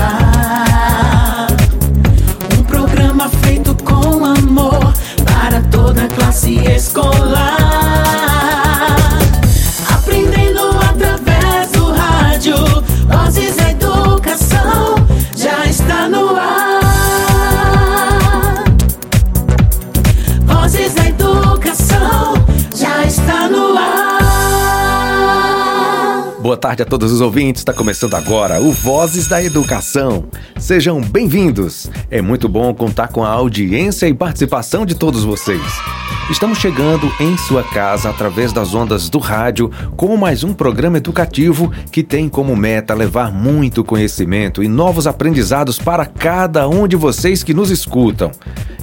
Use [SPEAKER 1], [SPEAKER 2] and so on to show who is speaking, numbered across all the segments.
[SPEAKER 1] ar.
[SPEAKER 2] Tarde a todos os ouvintes. Está começando agora o Vozes da Educação. Sejam bem-vindos. É muito bom contar com a audiência e participação de todos vocês. Estamos chegando em sua casa através das ondas do rádio com mais um programa educativo que tem como meta levar muito conhecimento e novos aprendizados para cada um de vocês que nos escutam.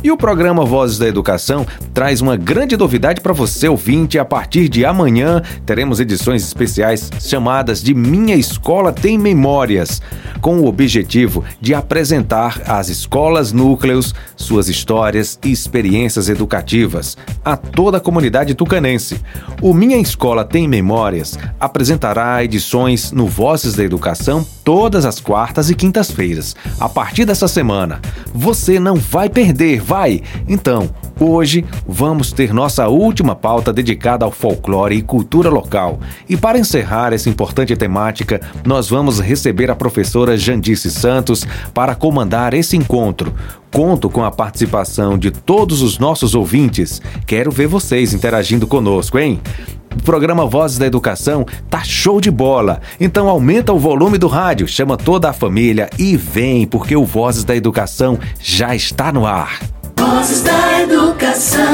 [SPEAKER 2] E o programa Vozes da Educação traz uma grande novidade para você ouvinte. A partir de amanhã teremos edições especiais chamadas de Minha Escola Tem Memórias, com o objetivo de apresentar às escolas núcleos suas histórias e experiências educativas a toda a comunidade tucanense. O Minha Escola Tem Memórias apresentará edições no Vozes da Educação todas as quartas e quintas-feiras, a partir dessa semana. Você não vai perder, vai? Então, Hoje vamos ter nossa última pauta dedicada ao folclore e cultura local. E para encerrar essa importante temática, nós vamos receber a professora Jandice Santos para comandar esse encontro. Conto com a participação de todos os nossos ouvintes. Quero ver vocês interagindo conosco, hein? O programa Vozes da Educação tá show de bola. Então aumenta o volume do rádio, chama toda a família e vem, porque o Vozes da Educação já está no ar.
[SPEAKER 1] Vozes da Educação.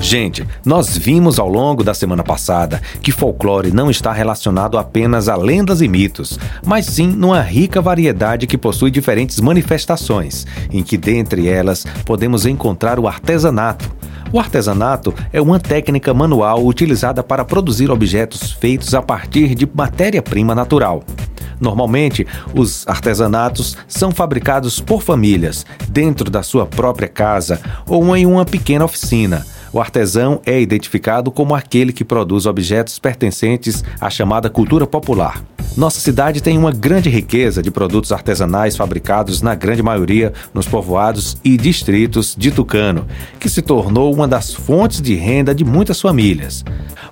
[SPEAKER 2] Gente, nós vimos ao longo da semana passada que folclore não está relacionado apenas a lendas e mitos, mas sim numa rica variedade que possui diferentes manifestações, em que dentre elas podemos encontrar o artesanato. O artesanato é uma técnica manual utilizada para produzir objetos feitos a partir de matéria-prima natural. Normalmente, os artesanatos são fabricados por famílias, dentro da sua própria casa ou em uma pequena oficina. O artesão é identificado como aquele que produz objetos pertencentes à chamada cultura popular. Nossa cidade tem uma grande riqueza de produtos artesanais fabricados, na grande maioria, nos povoados e distritos de Tucano, que se tornou uma das fontes de renda de muitas famílias.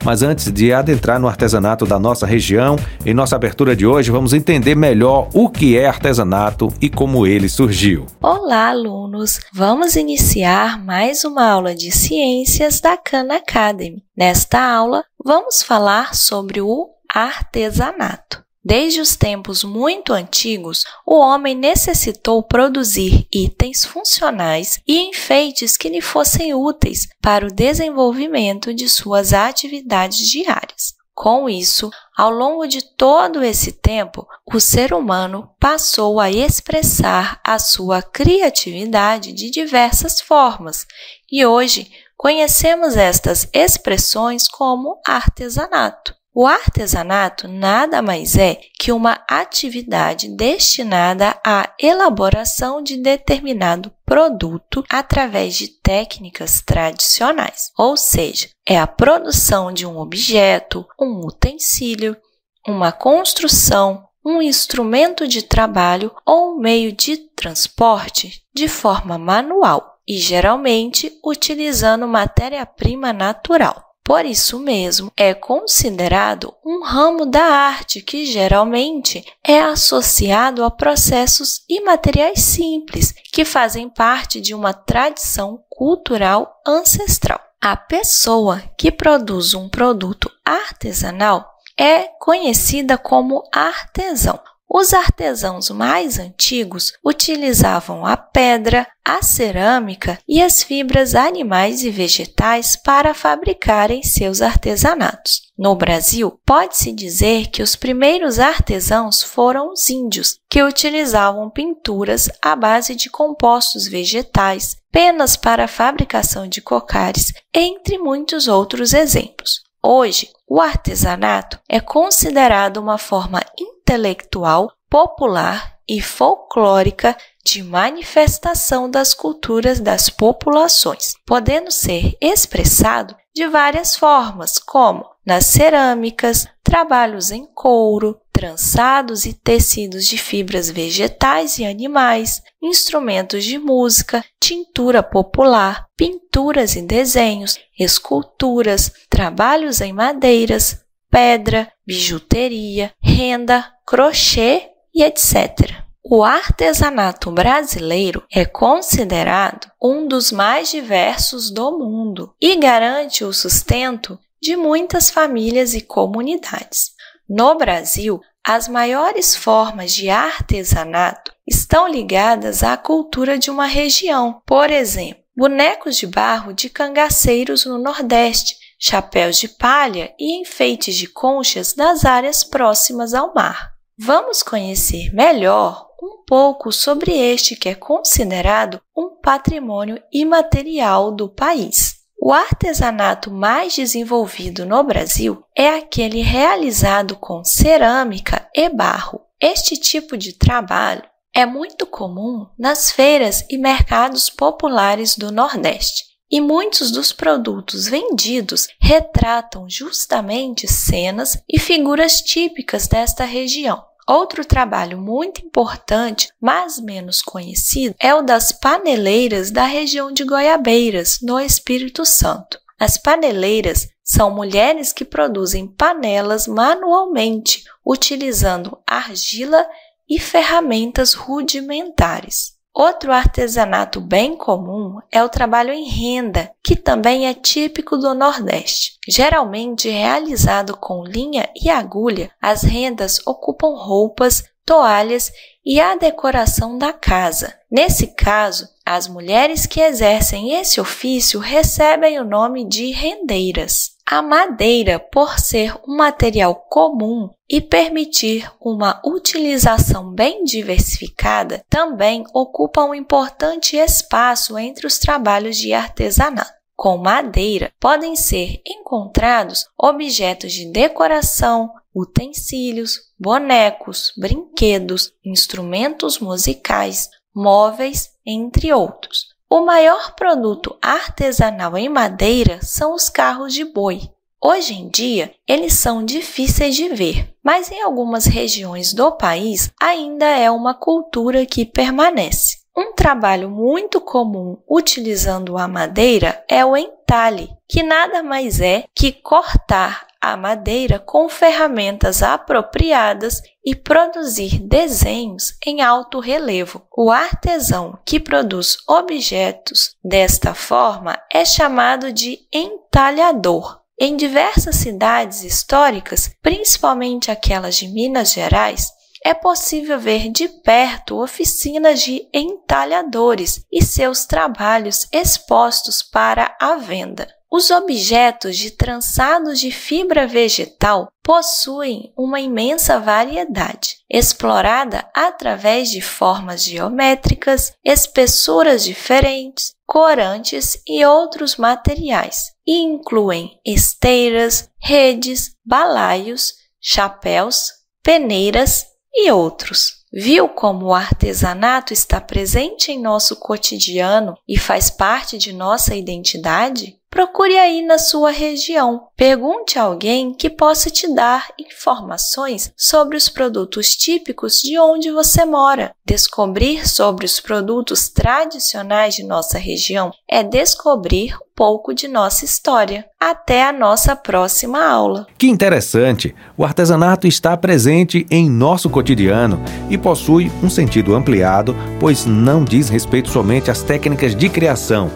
[SPEAKER 2] Mas antes de adentrar no artesanato da nossa região, em nossa abertura de hoje vamos entender melhor o que é artesanato e como ele surgiu.
[SPEAKER 3] Olá, alunos! Vamos iniciar mais uma aula de ciências da Khan Academy. Nesta aula, vamos falar sobre o artesanato. Desde os tempos muito antigos, o homem necessitou produzir itens funcionais e enfeites que lhe fossem úteis para o desenvolvimento de suas atividades diárias. Com isso, ao longo de todo esse tempo, o ser humano passou a expressar a sua criatividade de diversas formas e hoje conhecemos estas expressões como artesanato. O artesanato nada mais é que uma atividade destinada à elaboração de determinado produto através de técnicas tradicionais, ou seja, é a produção de um objeto, um utensílio, uma construção, um instrumento de trabalho ou um meio de transporte de forma manual e geralmente utilizando matéria-prima natural. Por isso mesmo, é considerado um ramo da arte que geralmente é associado a processos e materiais simples que fazem parte de uma tradição cultural ancestral. A pessoa que produz um produto artesanal é conhecida como artesão. Os artesãos mais antigos utilizavam a pedra, a cerâmica e as fibras animais e vegetais para fabricarem seus artesanatos. No Brasil, pode-se dizer que os primeiros artesãos foram os índios, que utilizavam pinturas à base de compostos vegetais, penas para a fabricação de cocares, entre muitos outros exemplos. Hoje, o artesanato é considerado uma forma intelectual, popular e folclórica de manifestação das culturas das populações, podendo ser expressado de várias formas, como nas cerâmicas, trabalhos em couro, trançados e tecidos de fibras vegetais e animais, instrumentos de música, tintura popular, pinturas e desenhos, esculturas, trabalhos em madeiras, pedra, bijuteria, renda, crochê e etc. O artesanato brasileiro é considerado um dos mais diversos do mundo e garante o sustento de muitas famílias e comunidades. No Brasil, as maiores formas de artesanato estão ligadas à cultura de uma região. Por exemplo, bonecos de barro de cangaceiros no Nordeste, chapéus de palha e enfeites de conchas das áreas próximas ao mar. Vamos conhecer melhor um pouco sobre este que é considerado um patrimônio imaterial do país. O artesanato mais desenvolvido no Brasil é aquele realizado com cerâmica e barro. Este tipo de trabalho é muito comum nas feiras e mercados populares do Nordeste, e muitos dos produtos vendidos retratam justamente cenas e figuras típicas desta região. Outro trabalho muito importante, mas menos conhecido, é o das paneleiras da região de Goiabeiras, no Espírito Santo. As paneleiras são mulheres que produzem panelas manualmente, utilizando argila e ferramentas rudimentares. Outro artesanato bem comum é o trabalho em renda, que também é típico do Nordeste. Geralmente realizado com linha e agulha, as rendas ocupam roupas, toalhas e a decoração da casa. Nesse caso, as mulheres que exercem esse ofício recebem o nome de rendeiras. A madeira, por ser um material comum e permitir uma utilização bem diversificada, também ocupa um importante espaço entre os trabalhos de artesanato. Com madeira podem ser encontrados objetos de decoração, utensílios, bonecos, brinquedos, instrumentos musicais, móveis, entre outros. O maior produto artesanal em madeira são os carros de boi. Hoje em dia, eles são difíceis de ver, mas em algumas regiões do país ainda é uma cultura que permanece. Um trabalho muito comum utilizando a madeira é o entalhe, que nada mais é que cortar a madeira com ferramentas apropriadas e produzir desenhos em alto relevo. O artesão que produz objetos desta forma é chamado de entalhador. Em diversas cidades históricas, principalmente aquelas de Minas Gerais, é possível ver de perto oficinas de entalhadores e seus trabalhos expostos para a venda. Os objetos de trançados de fibra vegetal possuem uma imensa variedade, explorada através de formas geométricas, espessuras diferentes, corantes e outros materiais, e incluem esteiras, redes, balaios, chapéus, peneiras e outros. Viu como o artesanato está presente em nosso cotidiano e faz parte de nossa identidade? Procure aí na sua região. Pergunte a alguém que possa te dar informações sobre os produtos típicos de onde você mora. Descobrir sobre os produtos tradicionais de nossa região é descobrir um pouco de nossa história. Até a nossa próxima aula.
[SPEAKER 2] Que interessante! O artesanato está presente em nosso cotidiano e possui um sentido ampliado, pois não diz respeito somente às técnicas de criação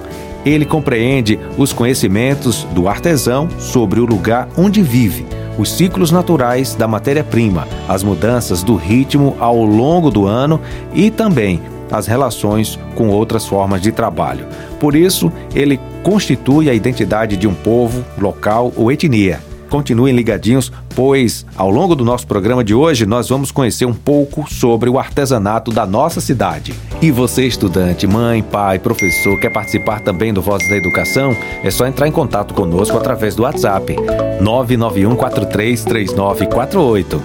[SPEAKER 2] ele compreende os conhecimentos do artesão sobre o lugar onde vive, os ciclos naturais da matéria-prima, as mudanças do ritmo ao longo do ano e também as relações com outras formas de trabalho. Por isso, ele constitui a identidade de um povo, local ou etnia. Continuem ligadinhos, pois ao longo do nosso programa de hoje nós vamos conhecer um pouco sobre o artesanato da nossa cidade. E você, estudante, mãe, pai, professor, quer participar também do Vozes da Educação? É só entrar em contato conosco através do WhatsApp 991 433948.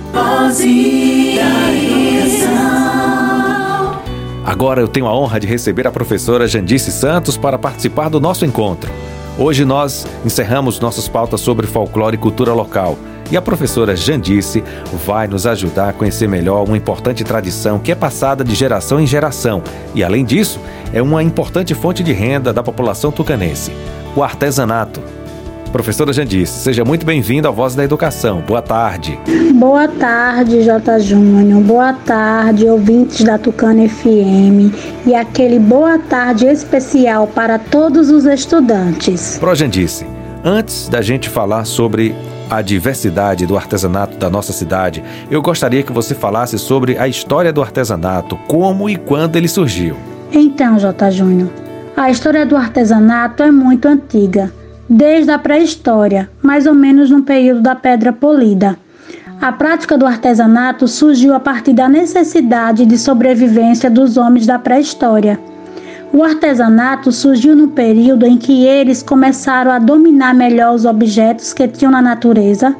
[SPEAKER 2] Agora eu tenho a honra de receber a professora Jandice Santos para participar do nosso encontro. Hoje nós encerramos nossas pautas sobre folclore e cultura local. E a professora Jandice vai nos ajudar a conhecer melhor uma importante tradição que é passada de geração em geração e, além disso, é uma importante fonte de renda da população tucanense: o artesanato. Professora Jandice, seja muito bem-vinda ao Voz da Educação. Boa tarde.
[SPEAKER 4] Boa tarde, J. Júnior. Boa tarde, ouvintes da Tucana FM. E aquele boa tarde especial para todos os estudantes.
[SPEAKER 2] Pro Jandice, antes da gente falar sobre a diversidade do artesanato da nossa cidade, eu gostaria que você falasse sobre a história do artesanato, como e quando ele surgiu.
[SPEAKER 4] Então, J. Júnior, a história do artesanato é muito antiga desde a pré-história, mais ou menos no período da Pedra Polida. A prática do artesanato surgiu a partir da necessidade de sobrevivência dos homens da pré-história. O artesanato surgiu no período em que eles começaram a dominar melhor os objetos que tinham na natureza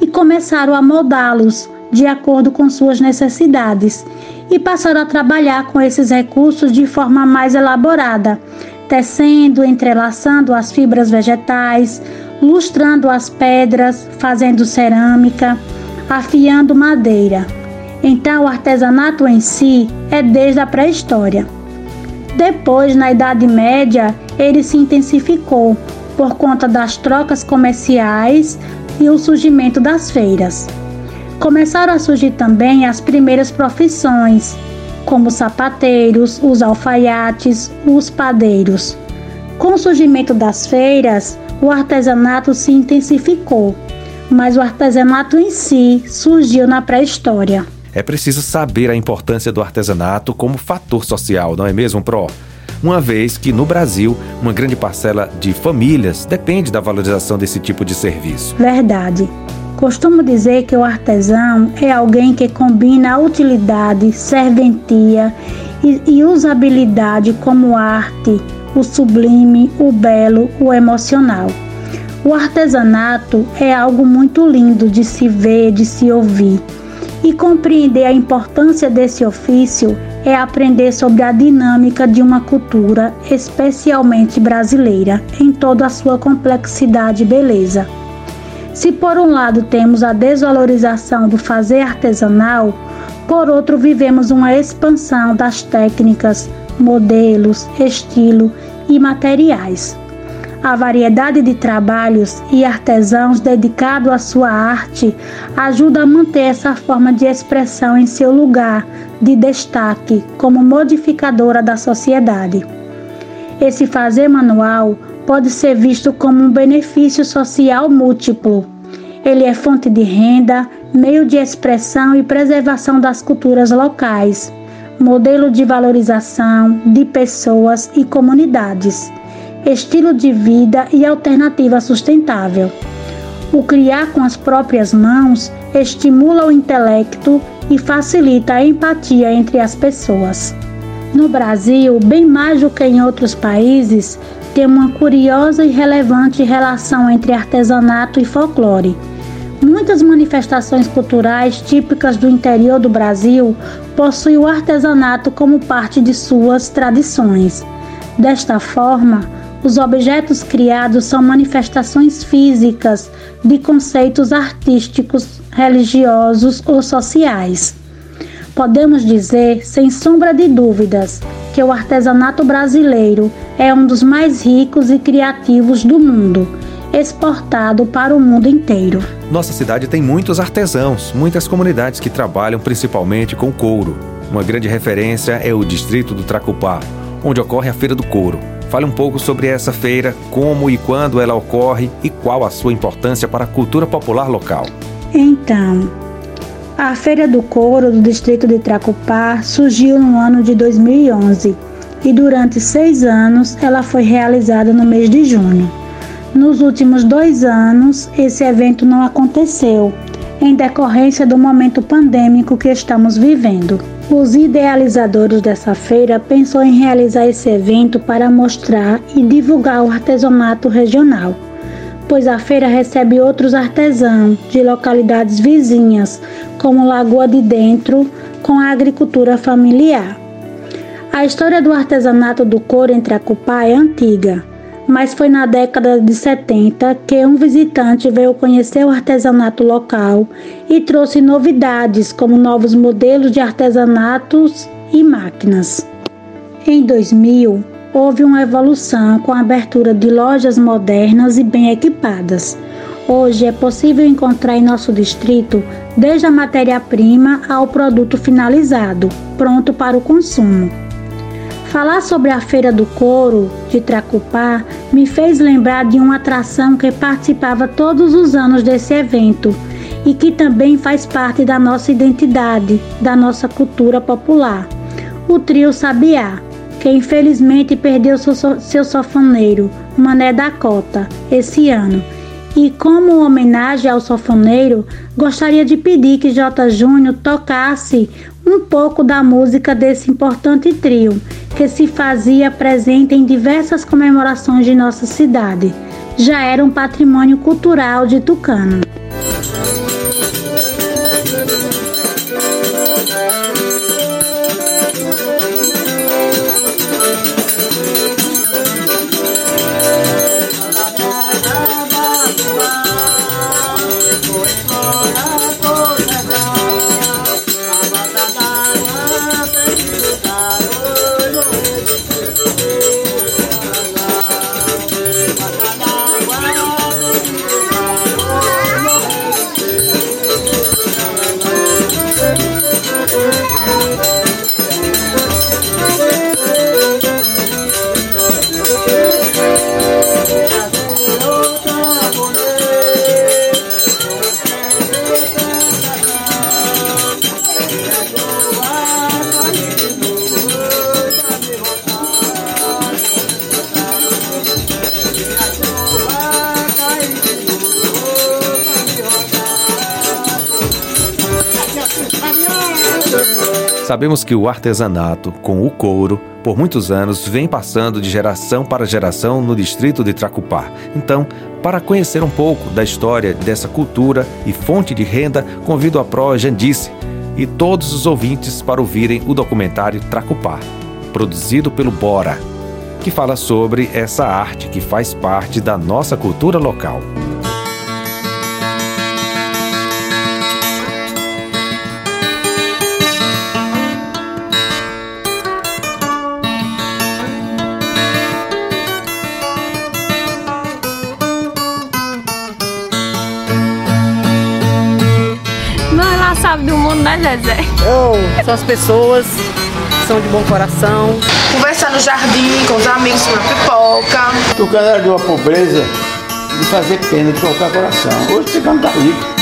[SPEAKER 4] e começaram a moldá-los de acordo com suas necessidades e passaram a trabalhar com esses recursos de forma mais elaborada, tecendo, entrelaçando as fibras vegetais, lustrando as pedras, fazendo cerâmica, afiando madeira. Então, o artesanato em si é desde a pré-história. Depois, na Idade Média, ele se intensificou por conta das trocas comerciais e o surgimento das feiras. Começaram a surgir também as primeiras profissões, como os sapateiros, os alfaiates, os padeiros. Com o surgimento das feiras, o artesanato se intensificou, mas o artesanato em si surgiu na pré-história.
[SPEAKER 2] É preciso saber a importância do artesanato como fator social, não é mesmo, Pro? Uma vez que no Brasil, uma grande parcela de famílias depende da valorização desse tipo de serviço.
[SPEAKER 4] Verdade. Costumo dizer que o artesão é alguém que combina a utilidade, serventia e, e usabilidade como arte, o sublime, o belo, o emocional. O artesanato é algo muito lindo de se ver, de se ouvir. E compreender a importância desse ofício é aprender sobre a dinâmica de uma cultura, especialmente brasileira, em toda a sua complexidade e beleza. Se por um lado temos a desvalorização do fazer artesanal, por outro vivemos uma expansão das técnicas, modelos, estilo e materiais. A variedade de trabalhos e artesãos dedicados à sua arte ajuda a manter essa forma de expressão em seu lugar de destaque como modificadora da sociedade. Esse fazer manual pode ser visto como um benefício social múltiplo. Ele é fonte de renda, meio de expressão e preservação das culturas locais, modelo de valorização de pessoas e comunidades, estilo de vida e alternativa sustentável. O criar com as próprias mãos estimula o intelecto e facilita a empatia entre as pessoas. No Brasil, bem mais do que em outros países, tem uma curiosa e relevante relação entre artesanato e folclore. Muitas manifestações culturais típicas do interior do Brasil possuem o artesanato como parte de suas tradições. Desta forma, os objetos criados são manifestações físicas de conceitos artísticos, religiosos ou sociais. Podemos dizer, sem sombra de dúvidas, que o artesanato brasileiro é um dos mais ricos e criativos do mundo, exportado para o mundo inteiro.
[SPEAKER 2] Nossa cidade tem muitos artesãos, muitas comunidades que trabalham principalmente com couro. Uma grande referência é o distrito do Tracupá, onde ocorre a Feira do Couro. Fale um pouco sobre essa feira, como e quando ela ocorre e qual a sua importância para a cultura popular local.
[SPEAKER 4] Então, a Feira do Couro do distrito de Tracupá surgiu no ano de 2011 e durante seis anos ela foi realizada no mês de junho. Nos últimos dois anos, esse evento não aconteceu, em decorrência do momento pandêmico que estamos vivendo. Os idealizadores dessa feira pensou em realizar esse evento para mostrar e divulgar o artesanato regional pois a feira recebe outros artesãos de localidades vizinhas, como Lagoa de Dentro, com a agricultura familiar. A história do artesanato do couro em Tracupá é antiga. Mas foi na década de 70 que um visitante veio conhecer o artesanato local e trouxe novidades, como novos modelos de artesanatos e máquinas. Em 2000, houve uma evolução com a abertura de lojas modernas e bem equipadas. Hoje é possível encontrar em nosso distrito desde a matéria-prima ao produto finalizado, pronto para o consumo. Falar sobre a Feira do Couro de Tracupá me fez lembrar de uma atração que participava todos os anos desse evento e que também faz parte da nossa identidade, da nossa cultura popular. O trio Sabiá, que infelizmente perdeu seu, seu sofoneiro, Mané da Cota, esse ano. E como homenagem ao sofoneiro, gostaria de pedir que J. Júnior tocasse um pouco da música desse importante trio, que se fazia presente em diversas comemorações de nossa cidade. Já era um patrimônio cultural de Tucano.
[SPEAKER 2] Sabemos que o artesanato com o couro, por muitos anos, vem passando de geração para geração no distrito de Tracupá. Então, para conhecer um pouco da história dessa cultura e fonte de renda, convido a Pro Jandice e todos os ouvintes para ouvirem o documentário Tracupá, produzido pelo Bora, que fala sobre essa arte que faz parte da nossa cultura local.
[SPEAKER 5] Né, Zezé?
[SPEAKER 6] Oh, são as pessoas que são de bom coração.
[SPEAKER 7] Conversar no jardim com os amigos com a pipoca.
[SPEAKER 8] Tucano era de uma pobreza de fazer pena, de colocar coração. Hoje o Tucano tá rico.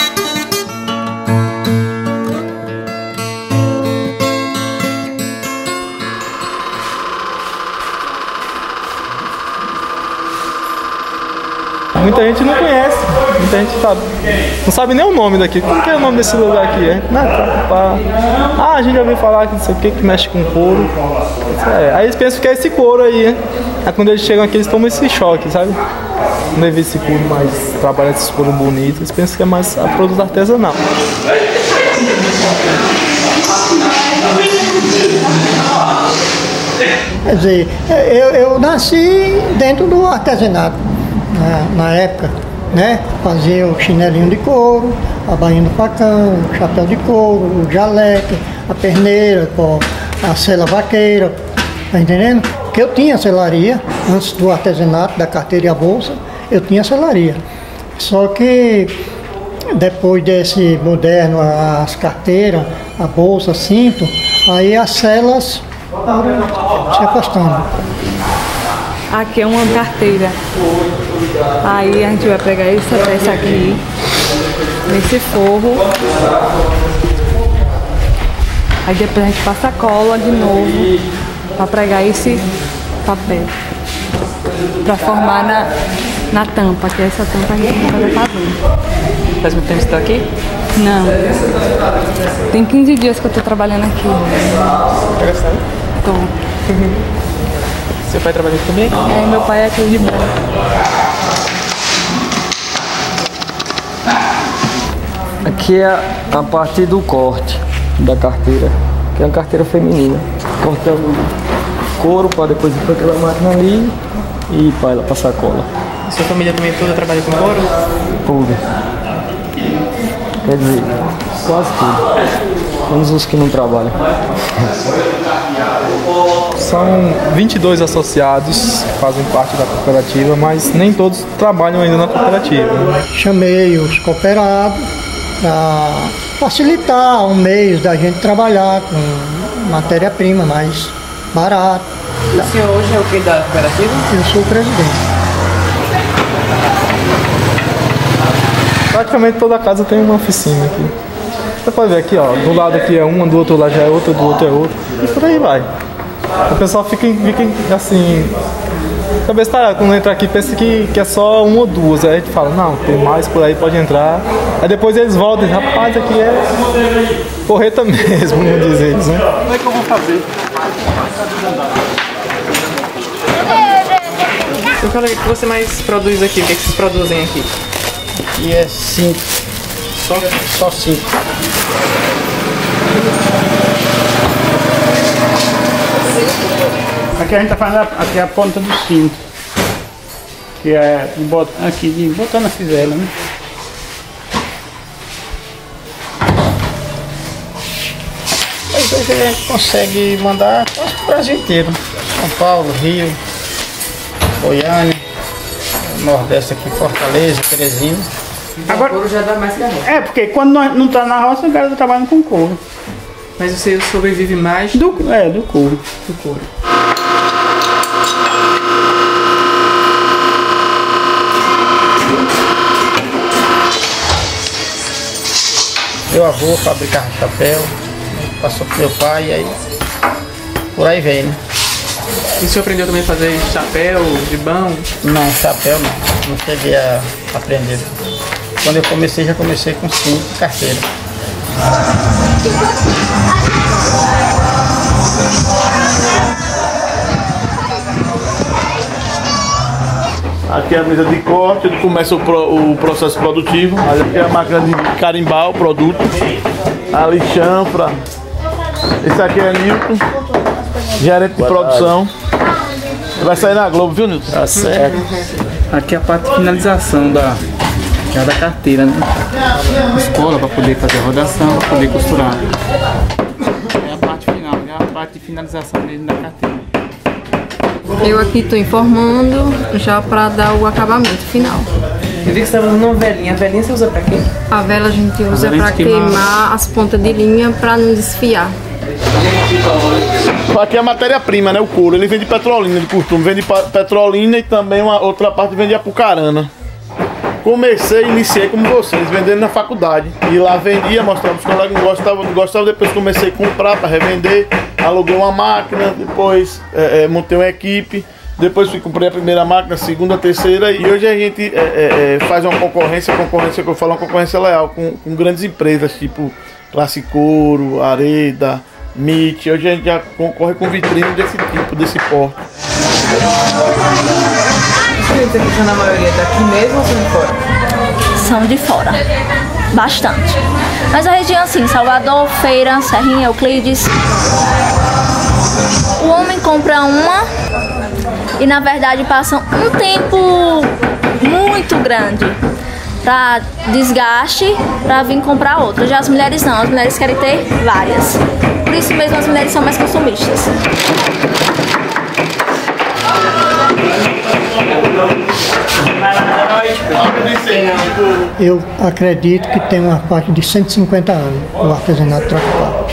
[SPEAKER 9] Muita gente não conhece, muita gente sabe, não sabe nem o nome daqui. Como que é o nome desse lugar aqui? É? Não, tá, Ah, a gente já ouviu falar que não sei o que, que mexe com couro. É. Aí eles pensam que é esse couro aí, né? Aí quando eles chegam aqui, eles tomam esse choque, sabe? Quando eles esse couro mais, trabalha esses couro bonitos, eles pensam que é mais a produto artesanal.
[SPEAKER 10] Quer dizer, eu, eu nasci dentro do artesanato na, na época, né? Fazia o chinelinho de couro, a bainha do facão, o chapéu de couro, o jaleque, a perneira, a sela vaqueira, tá entendendo? Que eu tinha selaria, antes do artesanato, da carteira e a bolsa, eu tinha selaria. Só que depois desse moderno, as carteiras, a bolsa, cinto, aí as celas se afastando.
[SPEAKER 5] Aqui é uma carteira. Aí a gente vai pegar essa peça aqui, nesse forro. Aí depois a gente passa a cola de novo para pregar esse papel. Para formar na, na tampa, que é essa tampa a gente vai fazer fazendo.
[SPEAKER 6] Faz muito tempo que você está aqui?
[SPEAKER 5] Não. Tem 15 dias que eu estou trabalhando aqui.
[SPEAKER 6] Tá gostando?
[SPEAKER 5] Tô.
[SPEAKER 6] Seu pai trabalha aqui também?
[SPEAKER 5] É, meu pai é aqui de branco.
[SPEAKER 11] Aqui é a parte do corte da carteira, que é uma carteira feminina. Cortando couro para depois ir para aquela máquina ali e para ela passar cola.
[SPEAKER 6] E sua família também toda trabalha com couro?
[SPEAKER 11] Tudo. Quer dizer, quase tudo. Menos os que não trabalham.
[SPEAKER 9] São 22 associados que fazem parte da cooperativa, mas nem todos trabalham ainda na cooperativa.
[SPEAKER 10] Chamei os cooperados para facilitar o meio da gente trabalhar com matéria-prima mais barata.
[SPEAKER 6] O senhor hoje é o que da cooperativa?
[SPEAKER 10] Eu sou o presidente.
[SPEAKER 9] Praticamente toda casa tem uma oficina aqui. Você pode ver aqui, ó, do lado aqui é uma, do outro lado já é outra, do outro é outra. E por aí vai. O pessoal fica, fica assim. Talvez tá, quando entra aqui pensa que, que é só uma ou duas. Aí a gente fala, não, tem mais por aí, pode entrar. Aí depois eles voltam e rapaz, aqui é correta mesmo, vamos dizer eles, né?
[SPEAKER 8] Como é que eu vou fazer?
[SPEAKER 6] O que você mais produz aqui? O que, é que vocês produzem aqui?
[SPEAKER 10] E é cinco.
[SPEAKER 6] Só,
[SPEAKER 10] só cinco.
[SPEAKER 8] Aqui a gente tá fazendo a- aqui a ponta do cinto. Que é bot- aqui, de botar na fivela, né? Mas hoje a gente consegue mandar quase pro Brasil inteiro. São Paulo, Rio, Goiânia, Nordeste aqui, Fortaleza, Teresina.
[SPEAKER 6] Agora, couro já dá mais que a roça.
[SPEAKER 8] É, porque quando nós não tá na roça, o cara tá trabalhando com couro.
[SPEAKER 6] Mas você sobrevive mais
[SPEAKER 8] do, é, do couro.
[SPEAKER 6] do couro.
[SPEAKER 8] Meu avô fabricava chapéu, passou pro meu pai e aí por aí vem, né?
[SPEAKER 6] E o senhor aprendeu também a fazer chapéu, gibão?
[SPEAKER 8] Não, chapéu não, não cheguei a aprender. Quando eu comecei, já comecei com cinco carteiras.
[SPEAKER 12] Aqui é a mesa de corte, onde começa o, pro- o processo produtivo. Ali aqui é a máquina de carimbar o produto. Ali chanfra. Esse aqui é Nilton, gerente de produção. Vai sair na Globo, viu, Nilton?
[SPEAKER 8] Tá certo. Aqui é a parte de finalização da, já da carteira, né? Escola para poder fazer a rodação, para poder costurar. É a parte final, é a parte de finalização mesmo da carteira.
[SPEAKER 5] Eu aqui estou informando já para dar o acabamento final.
[SPEAKER 6] Eu vi que você estava usando uma velinha. A velinha você usa pra quê?
[SPEAKER 5] A vela a gente usa para
[SPEAKER 12] queimar.
[SPEAKER 5] queimar as pontas de linha para não desfiar.
[SPEAKER 12] Aqui é a matéria-prima, né? O couro. Ele vende petrolina de costume. Vende petrolina e também uma outra parte vende apucarana. Comecei, iniciei como vocês, vendendo na faculdade. E lá vendia, mostrava os colegas que gostavam, não gostavam. Depois comecei a comprar para revender. Aluguei uma máquina, depois é, é, montei uma equipe. Depois fui comprei a primeira máquina, a segunda, a terceira. E hoje a gente é, é, é, faz uma concorrência, concorrência que eu falo, uma concorrência leal com, com grandes empresas, tipo Classe Couro, Areda, MIT. Hoje a gente já concorre com vitrine desse tipo, desse porte.
[SPEAKER 6] Os clientes aqui são na maioria daqui mesmo ou são de fora?
[SPEAKER 13] São de fora. Bastante. Mas a região assim, Salvador, Feira, Serrinha, Euclides. O homem compra uma e na verdade passa um tempo muito grande para desgaste para vir comprar outra. Já as mulheres não, as mulheres querem ter várias. Por isso mesmo as mulheres são mais consumistas.
[SPEAKER 10] Eu acredito que tem uma parte de 150 anos o artesanato trocupá.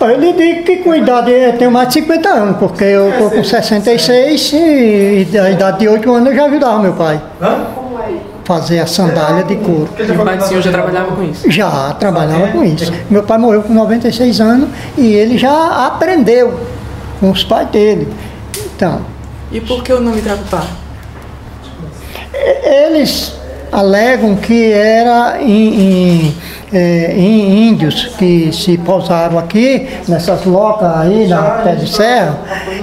[SPEAKER 10] Eu lhe digo que com idade eu tenho mais de 50 anos, porque eu estou com 66 e da idade de 8 anos eu já ajudava meu pai. Fazer a sandália de couro.
[SPEAKER 6] E o pai do senhor já trabalhava com isso?
[SPEAKER 10] Já trabalhava com isso. Meu pai morreu com 96 anos e ele já aprendeu com os pais dele. Então,
[SPEAKER 6] E por que o nome Trapupá?
[SPEAKER 10] Eles alegam que era em, em, eh, em índios que se pousaram aqui, nessas locas aí na pé de serra,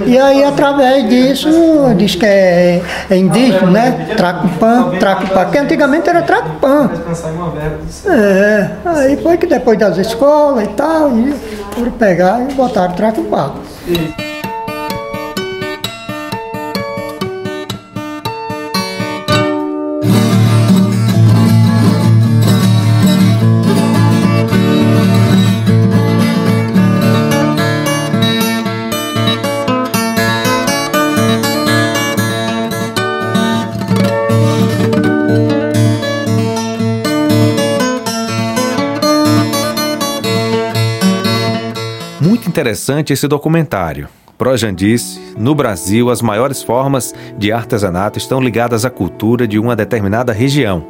[SPEAKER 10] e aí através disso diz que é, é indígena, né? Tracupã, Tracupá, que antigamente era Tracupã. É, aí foi que depois das escolas e tal, foram pegar e botaram Tracupá.
[SPEAKER 2] Interessante esse documentário. Projan disse: no Brasil, as maiores formas de artesanato estão ligadas à cultura de uma determinada região.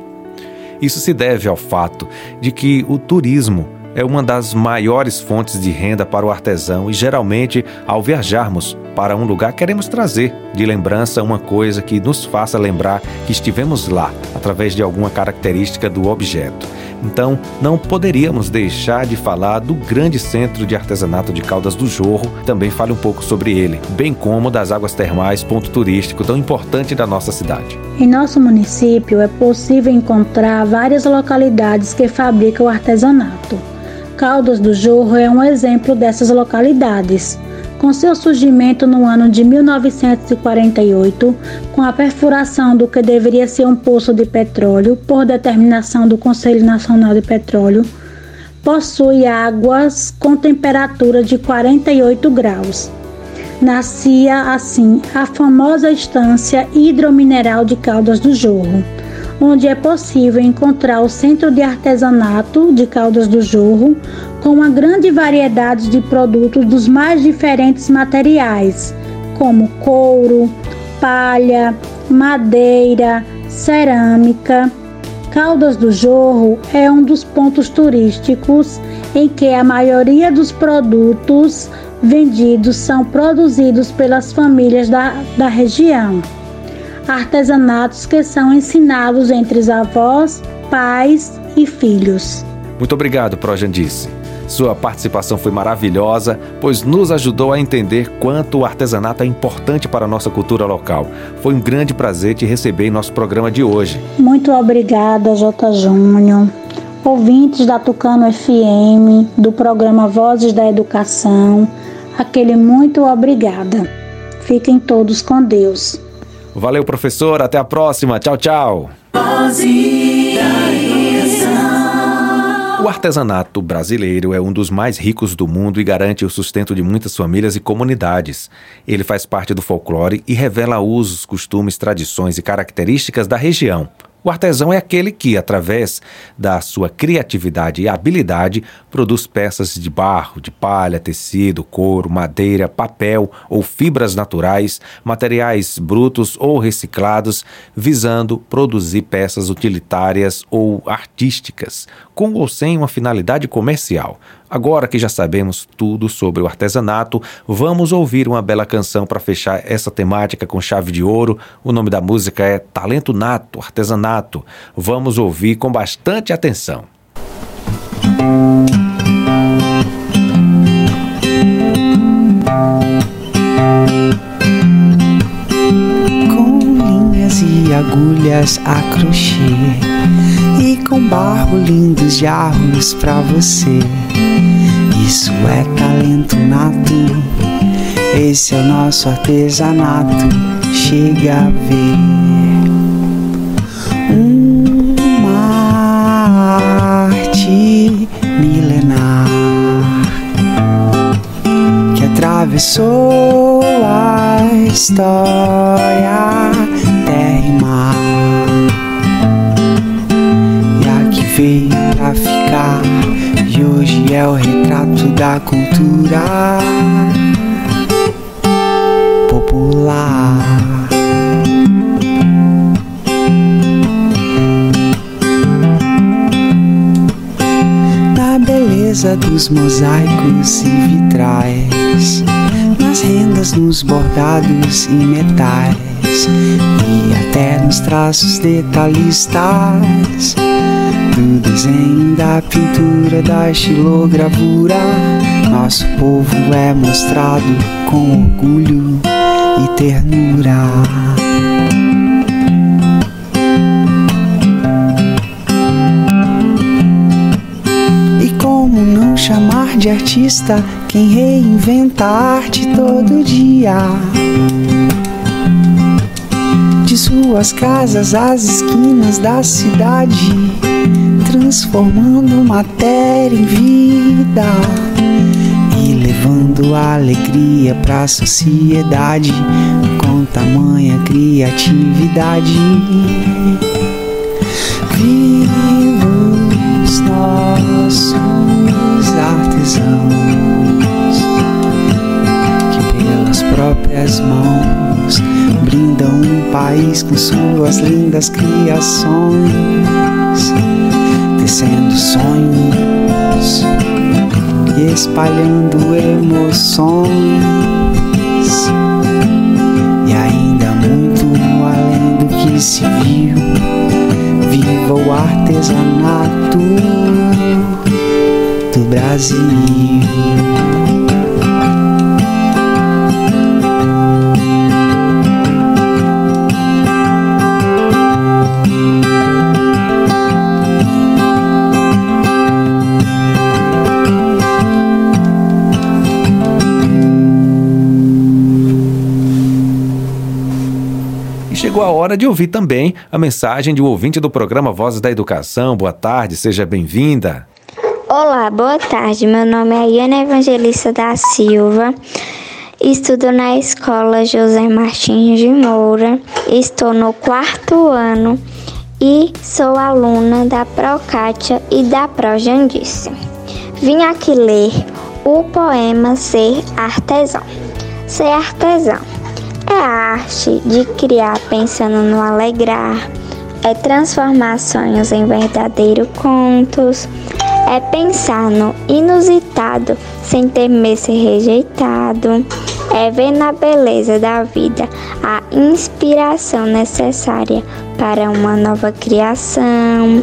[SPEAKER 2] Isso se deve ao fato de que o turismo é uma das maiores fontes de renda para o artesão e geralmente, ao viajarmos para um lugar, queremos trazer de lembrança uma coisa que nos faça lembrar que estivemos lá, através de alguma característica do objeto. Então, não poderíamos deixar de falar do grande centro de artesanato de Caldas do Jorro. Também fale um pouco sobre ele, bem como das águas termais, ponto turístico tão importante da nossa cidade.
[SPEAKER 4] Em nosso município é possível encontrar várias localidades que fabricam artesanato. Caldas do Jorro é um exemplo dessas localidades. Com seu surgimento no ano de 1948, com a perfuração do que deveria ser um poço de petróleo, por determinação do Conselho Nacional de Petróleo, possui águas com temperatura de 48 graus. Nascia assim a famosa estância hidromineral de Caldas do Jorro onde é possível encontrar o Centro de Artesanato de Caldas do Jorro, com uma grande variedade de produtos dos mais diferentes materiais, como couro, palha, madeira, cerâmica. Caldas do Jorro é um dos pontos turísticos em que a maioria dos produtos vendidos são produzidos pelas famílias da, da região artesanatos que são ensinados entre os avós, pais e filhos.
[SPEAKER 2] Muito obrigado, Projandice. Sua participação foi maravilhosa, pois nos ajudou a entender quanto o artesanato é importante para a nossa cultura local. Foi um grande prazer te receber em nosso programa de hoje.
[SPEAKER 4] Muito obrigada, J. Júnior. Ouvintes da Tucano FM, do programa Vozes da Educação, aquele muito obrigada. Fiquem todos com Deus.
[SPEAKER 2] Valeu, professor. Até a próxima. Tchau, tchau. O artesanato brasileiro é um dos mais ricos do mundo e garante o sustento de muitas famílias e comunidades. Ele faz parte do folclore e revela usos, costumes, tradições e características da região. O artesão é aquele que, através da sua criatividade e habilidade, produz peças de barro, de palha, tecido, couro, madeira, papel ou fibras naturais, materiais brutos ou reciclados, visando produzir peças utilitárias ou artísticas, com ou sem uma finalidade comercial. Agora que já sabemos tudo sobre o artesanato, vamos ouvir uma bela canção para fechar essa temática com chave de ouro. O nome da música é Talento Nato, Artesanato. Vamos ouvir com bastante atenção.
[SPEAKER 14] Com linhas e agulhas a crochê e com barro lindos jarros pra você. Isso é talento nato, esse é o nosso artesanato. Chega a ver uma arte milenar que atravessou a história, terra e mar. Veio pra ficar e hoje é o retrato da cultura popular. Na beleza dos mosaicos e vitrais, nas rendas, nos bordados e metais, e até nos traços detalhistas do desenho, da pintura, da estilogravura. Nosso povo é mostrado com orgulho e ternura. E como não chamar de artista quem reinventa a arte todo dia? De suas casas às esquinas da cidade transformando matéria em vida e levando a alegria pra sociedade com tamanha criatividade. Vivos nossos artesãos As mãos brindam um país com suas lindas criações, tecendo sonhos e espalhando emoções. E ainda muito além do que se viu, viva o artesanato do Brasil.
[SPEAKER 2] Hora de ouvir também a mensagem de um ouvinte do programa Vozes da Educação. Boa tarde, seja bem-vinda.
[SPEAKER 15] Olá, boa tarde. Meu nome é Iana Evangelista da Silva. Estudo na escola José Martins de Moura. Estou no quarto ano e sou aluna da Procátia e da Projandice. Vim aqui ler o poema Ser Artesão. Ser artesão a arte de criar pensando no alegrar, é transformar sonhos em verdadeiros contos, é pensar no inusitado sem temer ser rejeitado, é ver na beleza da vida a inspiração necessária para uma nova criação,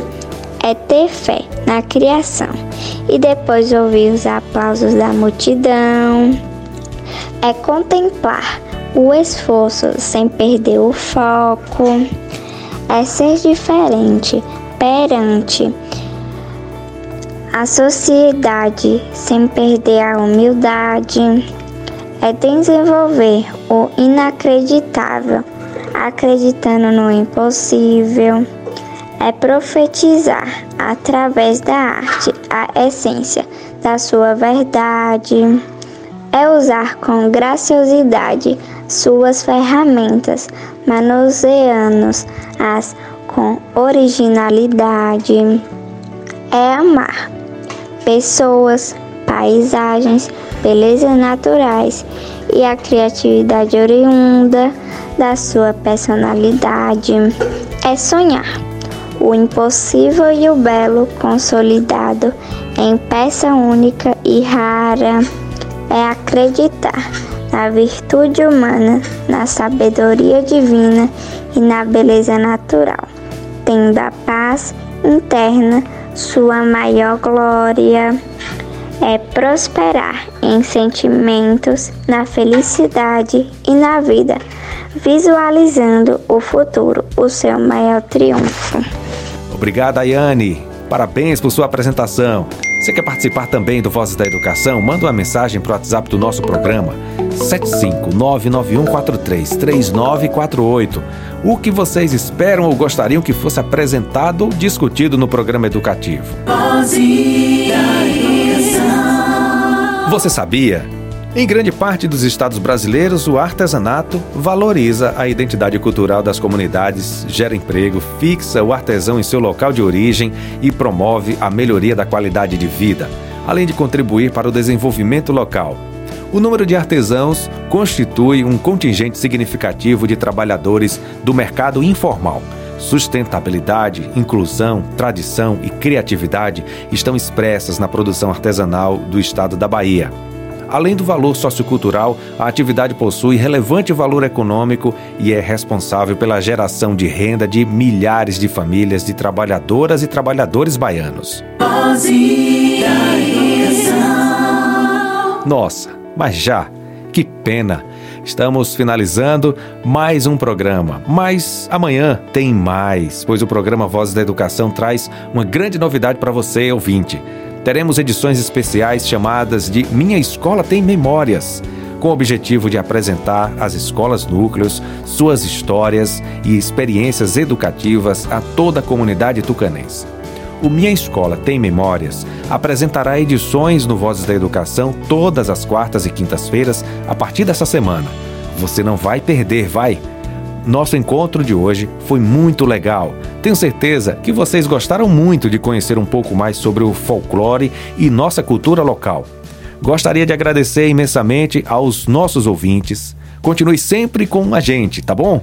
[SPEAKER 15] é ter fé na criação e depois ouvir os aplausos da multidão, é contemplar o esforço sem perder o foco, é ser diferente perante a sociedade sem perder a humildade, é desenvolver o inacreditável, acreditando no impossível, é profetizar através da arte a essência da sua verdade, é usar com graciosidade suas ferramentas, manuseando-as com originalidade, é amar pessoas, paisagens, belezas naturais e a criatividade oriunda da sua personalidade. É sonhar o impossível e o belo consolidado em peça única e rara. É acreditar na virtude humana, na sabedoria divina e na beleza natural, tendo a paz interna sua maior glória é prosperar em sentimentos, na felicidade e na vida, visualizando o futuro, o seu maior triunfo.
[SPEAKER 2] Obrigado, Ayane. Parabéns por sua apresentação. Você quer participar também do Vozes da Educação? Manda uma mensagem para o WhatsApp do nosso programa 75991433948. O que vocês esperam ou gostariam que fosse apresentado ou discutido no programa educativo? Você sabia? Em grande parte dos estados brasileiros, o artesanato valoriza a identidade cultural das comunidades, gera emprego, fixa o artesão em seu local de origem e promove a melhoria da qualidade de vida, além de contribuir para o desenvolvimento local. O número de artesãos constitui um contingente significativo de trabalhadores do mercado informal. Sustentabilidade, inclusão, tradição e criatividade estão expressas na produção artesanal do estado da Bahia. Além do valor sociocultural, a atividade possui relevante valor econômico e é responsável pela geração de renda de milhares de famílias de trabalhadoras e trabalhadores baianos. Nossa, mas já, que pena! Estamos finalizando mais um programa, mas amanhã tem mais, pois o programa Vozes da Educação traz uma grande novidade para você, ouvinte. Teremos edições especiais chamadas de Minha Escola Tem Memórias, com o objetivo de apresentar às escolas núcleos suas histórias e experiências educativas a toda a comunidade tucanense. O Minha Escola Tem Memórias apresentará edições no Vozes da Educação todas as quartas e quintas-feiras a partir dessa semana. Você não vai perder, vai! Nosso encontro de hoje foi muito legal. Tenho certeza que vocês gostaram muito de conhecer um pouco mais sobre o folclore e nossa cultura local. Gostaria de agradecer imensamente aos nossos ouvintes Continue sempre com a gente, tá bom?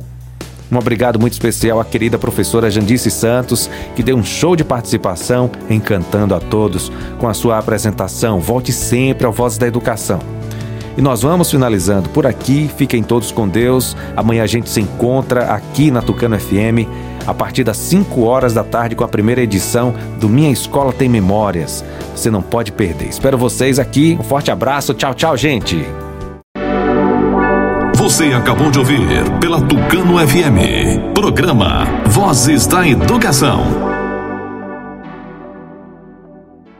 [SPEAKER 2] Um obrigado muito especial à querida professora Jandice Santos, que deu um show de participação, encantando a todos com a sua apresentação. Volte sempre ao Vozes da Educação. E nós vamos finalizando por aqui. Fiquem todos com Deus. Amanhã a gente se encontra aqui na Tucano FM a partir das 5 horas da tarde com a primeira edição do Minha Escola Tem Memórias. Você não pode perder. Espero vocês aqui. Um forte abraço. Tchau, tchau, gente.
[SPEAKER 16] Você acabou de ouvir pela Tucano FM. Programa Vozes da Educação.